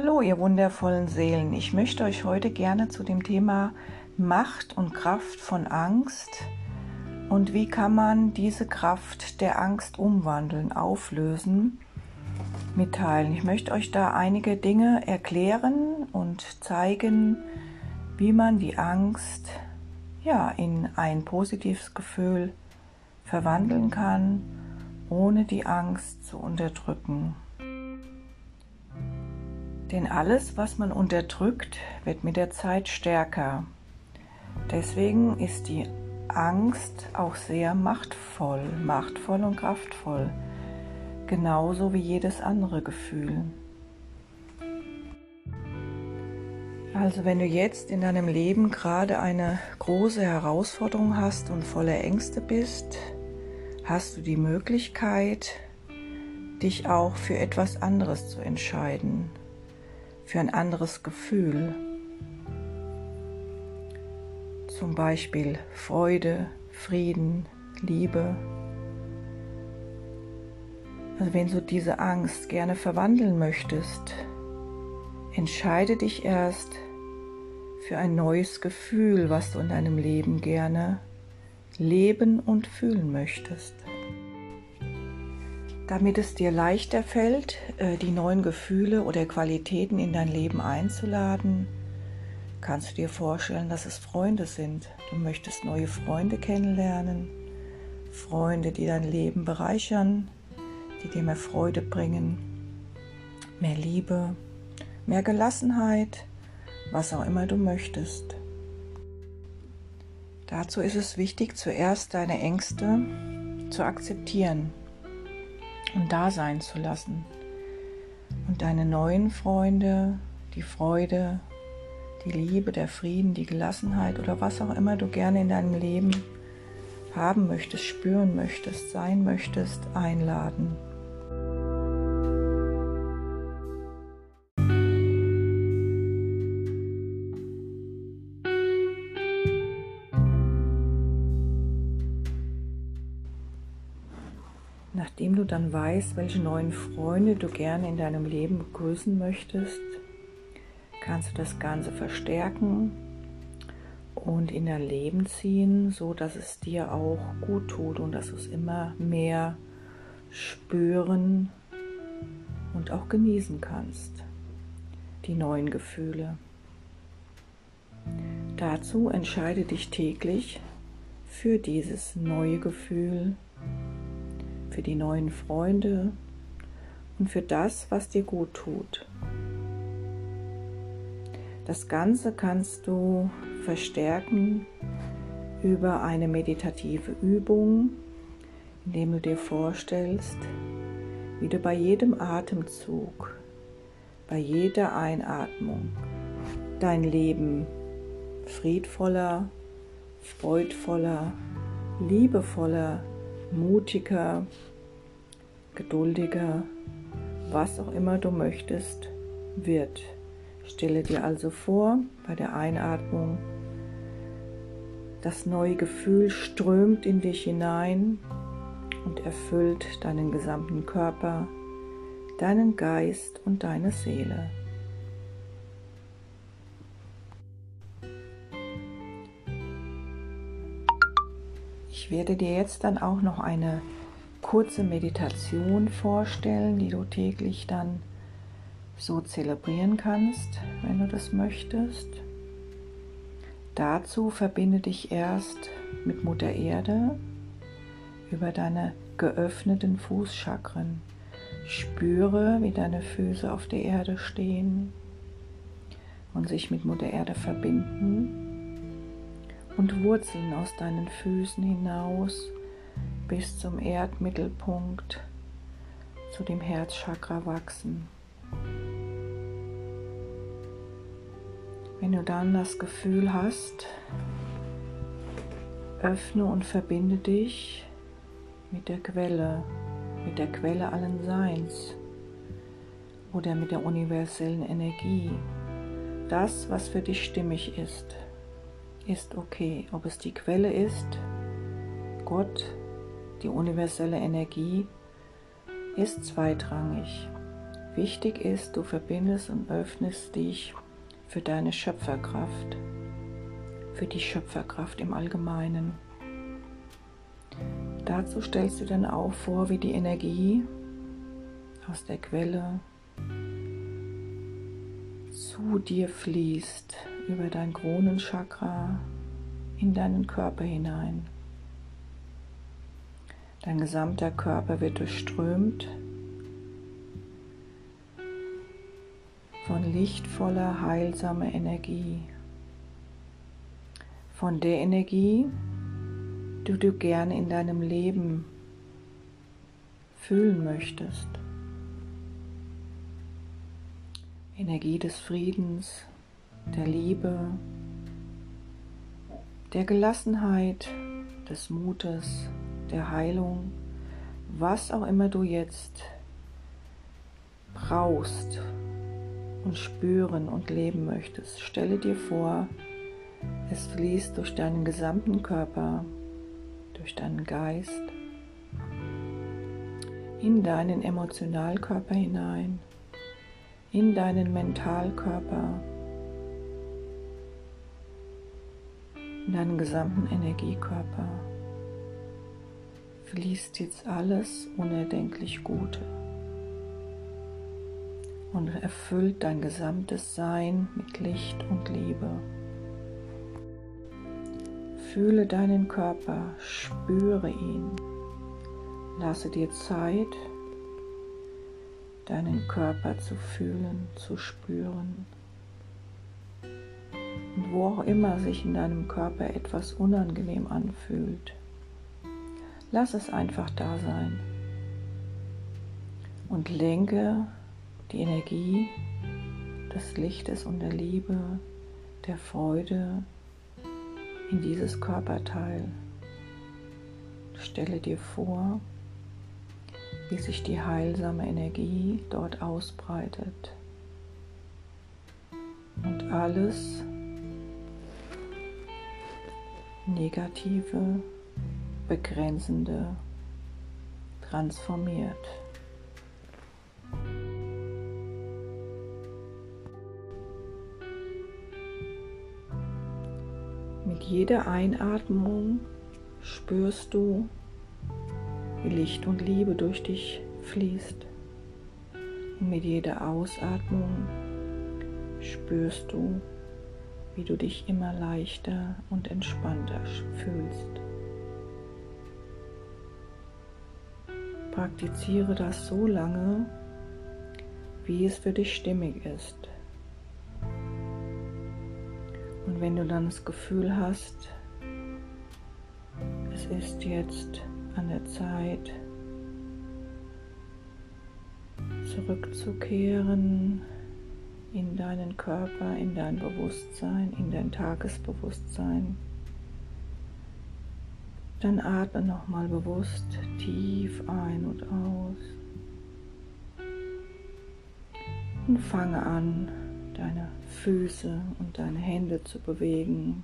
Hallo, ihr wundervollen Seelen. Ich möchte euch heute gerne zu dem Thema Macht und Kraft von Angst und wie kann man diese Kraft der Angst umwandeln, auflösen, mitteilen. Ich möchte euch da einige Dinge erklären und zeigen, wie man die Angst ja in ein positives Gefühl verwandeln kann, ohne die Angst zu unterdrücken. Denn alles, was man unterdrückt, wird mit der Zeit stärker. Deswegen ist die Angst auch sehr machtvoll, machtvoll und kraftvoll, genauso wie jedes andere Gefühl. Also wenn du jetzt in deinem Leben gerade eine große Herausforderung hast und voller Ängste bist, hast du die Möglichkeit, dich auch für etwas anderes zu entscheiden, für ein anderes Gefühl. Zum Beispiel Freude, Frieden, Liebe. Also wenn du diese Angst gerne verwandeln möchtest, entscheide dich erst für ein neues Gefühl, was du in deinem Leben gerne leben und fühlen möchtest. Damit es dir leichter fällt, äh, die neuen Gefühle oder Qualitäten in dein Leben einzuladen, kannst du dir vorstellen, dass es Freunde sind. Du möchtest neue Freunde kennenlernen, Freunde, die dein Leben bereichern, die dir mehr Freude bringen, mehr Liebe, mehr Gelassenheit, was auch immer du möchtest. Dazu ist es wichtig, zuerst deine Ängste zu akzeptieren und da sein zu lassen. Und deine neuen Freunde, die Freude, die Liebe, der Frieden, die Gelassenheit oder was auch immer du gerne in deinem Leben haben möchtest, spüren möchtest, sein möchtest, einladen. Nachdem du dann weißt, welche neuen Freunde du gerne in deinem Leben begrüßen möchtest, kannst du das Ganze verstärken und in dein Leben ziehen, so dass es dir auch gut tut und dass du es immer mehr spüren und auch genießen kannst, die neuen Gefühle. Dazu entscheide dich täglich für dieses neue Gefühl für die neuen Freunde und für das, was dir gut tut. Das Ganze kannst du verstärken über eine meditative Übung, indem du dir vorstellst, wie du bei jedem Atemzug, bei jeder Einatmung dein Leben friedvoller, freudvoller, liebevoller, mutiger, geduldiger, was auch immer du möchtest, wird. Stelle dir also vor, bei der Einatmung, das neue Gefühl strömt in dich hinein und erfüllt deinen gesamten Körper, deinen Geist und deine Seele. Ich werde dir jetzt dann auch noch eine kurze Meditation vorstellen, die du täglich dann so zelebrieren kannst, wenn du das möchtest. Dazu verbinde dich erst mit Mutter Erde über deine geöffneten Fußchakren. Spüre, wie deine Füße auf der Erde stehen und sich mit Mutter Erde verbinden und Wurzeln aus deinen Füßen hinaus bis zum Erdmittelpunkt, zu dem Herzchakra wachsen. Wenn du dann das Gefühl hast, öffne und verbinde dich mit der Quelle, mit der Quelle allen Seins oder mit der universellen Energie. Das, was für dich stimmig ist, ist okay. Ob es die Quelle ist, Gott, die universelle Energie ist zweitrangig. Wichtig ist, du verbindest und öffnest dich für deine Schöpferkraft, für die Schöpferkraft im Allgemeinen. Dazu stellst du dann auch vor, wie die Energie aus der Quelle zu dir fließt, über dein Kronenchakra in deinen Körper hinein. Dein gesamter Körper wird durchströmt von lichtvoller, heilsamer Energie. Von der Energie, die du gerne in deinem Leben fühlen möchtest. Energie des Friedens, der Liebe, der Gelassenheit, des Mutes, der Heilung, was auch immer du jetzt brauchst und spüren und leben möchtest. Stelle dir vor, es fließt durch deinen gesamten Körper, durch deinen Geist, in deinen Emotionalkörper hinein, in deinen Mentalkörper, in deinen gesamten Energiekörper fließt jetzt alles unerdenklich Gute und erfüllt dein gesamtes Sein mit Licht und Liebe. Fühle deinen Körper, spüre ihn, lasse dir Zeit, deinen Körper zu fühlen, zu spüren. Und wo auch immer sich in deinem Körper etwas unangenehm anfühlt, lass es einfach da sein und lenke die Energie des Lichtes und der Liebe, der Freude in dieses Körperteil. Stelle dir vor, wie sich die heilsame Energie dort ausbreitet und alles Negative, Begrenzende transformiert. Mit jeder Einatmung spürst du, wie Licht und Liebe durch dich fließt. Und mit jeder Ausatmung spürst du, wie du dich immer leichter und entspannter fühlst. Praktiziere das so lange, wie es für dich stimmig ist. Und wenn du dann das Gefühl hast, es ist jetzt an der Zeit, zurückzukehren in deinen Körper, in dein Bewusstsein, in dein Tagesbewusstsein, dann atme nochmal bewusst tief ein und aus und fange an, deine Füße und deine Hände zu bewegen,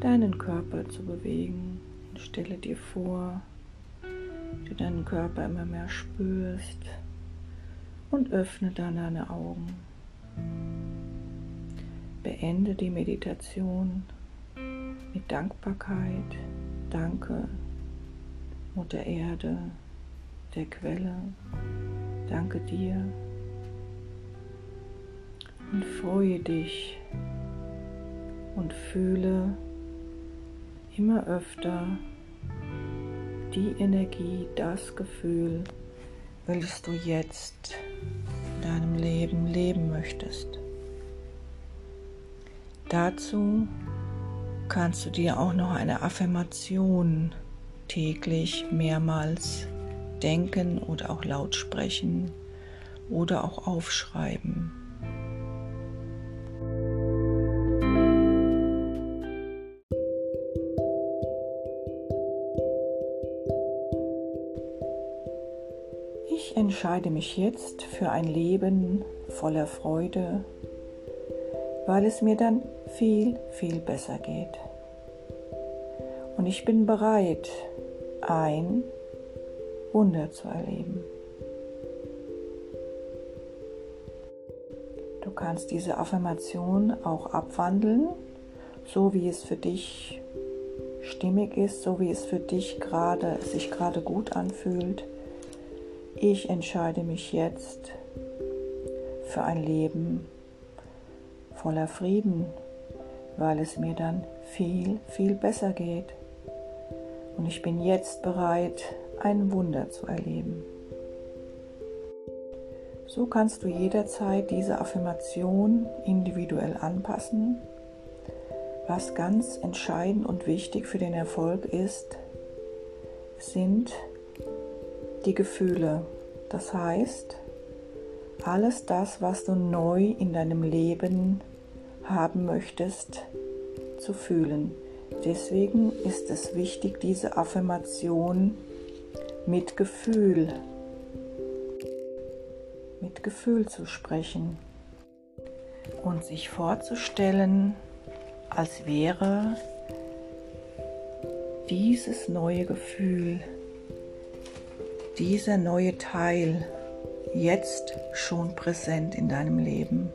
deinen Körper zu bewegen. Und stelle dir vor, wie du deinen Körper immer mehr spürst und öffne dann deine Augen. Beende die Meditation mit Dankbarkeit. Danke, Mutter Erde, der Quelle. Danke dir und freue dich und fühle immer öfter die Energie, das Gefühl, welches du jetzt in deinem Leben leben möchtest. Dazu kannst du dir auch noch eine Affirmation täglich mehrmals denken oder auch laut sprechen oder auch aufschreiben. entscheide mich jetzt für ein Leben voller Freude, weil es mir dann viel, viel besser geht. Und ich bin bereit, ein Wunder zu erleben. kannst diese Affirmation auch abwandeln, so wie es für dich stimmig ist, so wie es für dich gerade sich gerade gut anfühlt. Ich entscheide mich jetzt für ein Leben voller Frieden, weil es mir dann viel, viel besser geht. Und ich bin jetzt bereit, ein Wunder zu erleben. So kannst du jederzeit diese Affirmation individuell anpassen. Was ganz entscheidend und wichtig für den Erfolg ist, sind die Gefühle. Das heißt, alles das, was du neu in deinem Leben haben möchtest, zu fühlen. Deswegen ist es wichtig, diese Affirmation mit Gefühl mit Gefühl zu sprechen und sich vorzustellen, als wäre dieses neue Gefühl, dieser neue Teil jetzt schon präsent in deinem Leben.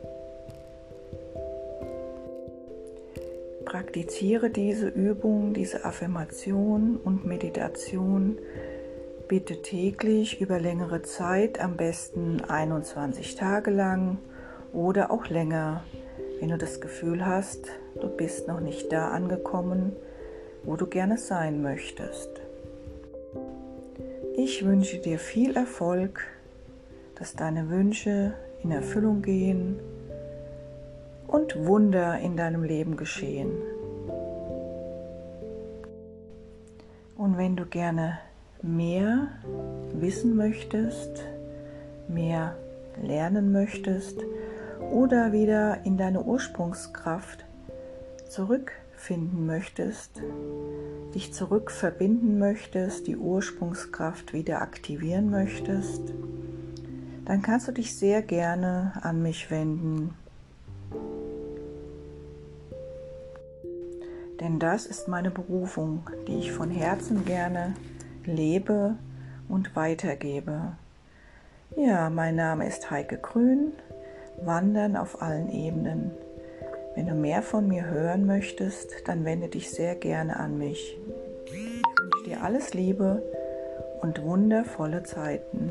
Praktiziere diese Übung, diese Affirmation und Meditation Bitte täglich über längere Zeit, am besten 21 Tage lang oder auch länger, wenn du das Gefühl hast, du bist noch nicht da angekommen, wo du gerne sein möchtest. Ich wünsche dir viel Erfolg, dass deine Wünsche in Erfüllung gehen und Wunder in deinem Leben geschehen. Und wenn du gerne mehr wissen möchtest, mehr lernen möchtest oder wieder in deine Ursprungskraft zurückfinden möchtest, dich zurück verbinden möchtest, die Ursprungskraft wieder aktivieren möchtest, dann kannst du dich sehr gerne an mich wenden. Denn das ist meine Berufung, die ich von Herzen gerne lebe und weitergebe. Ja, mein Name ist Heike Grün, Wandern auf allen Ebenen. Wenn du mehr von mir hören möchtest, dann wende dich sehr gerne an mich. Ich wünsche dir alles Liebe und wundervolle Zeiten.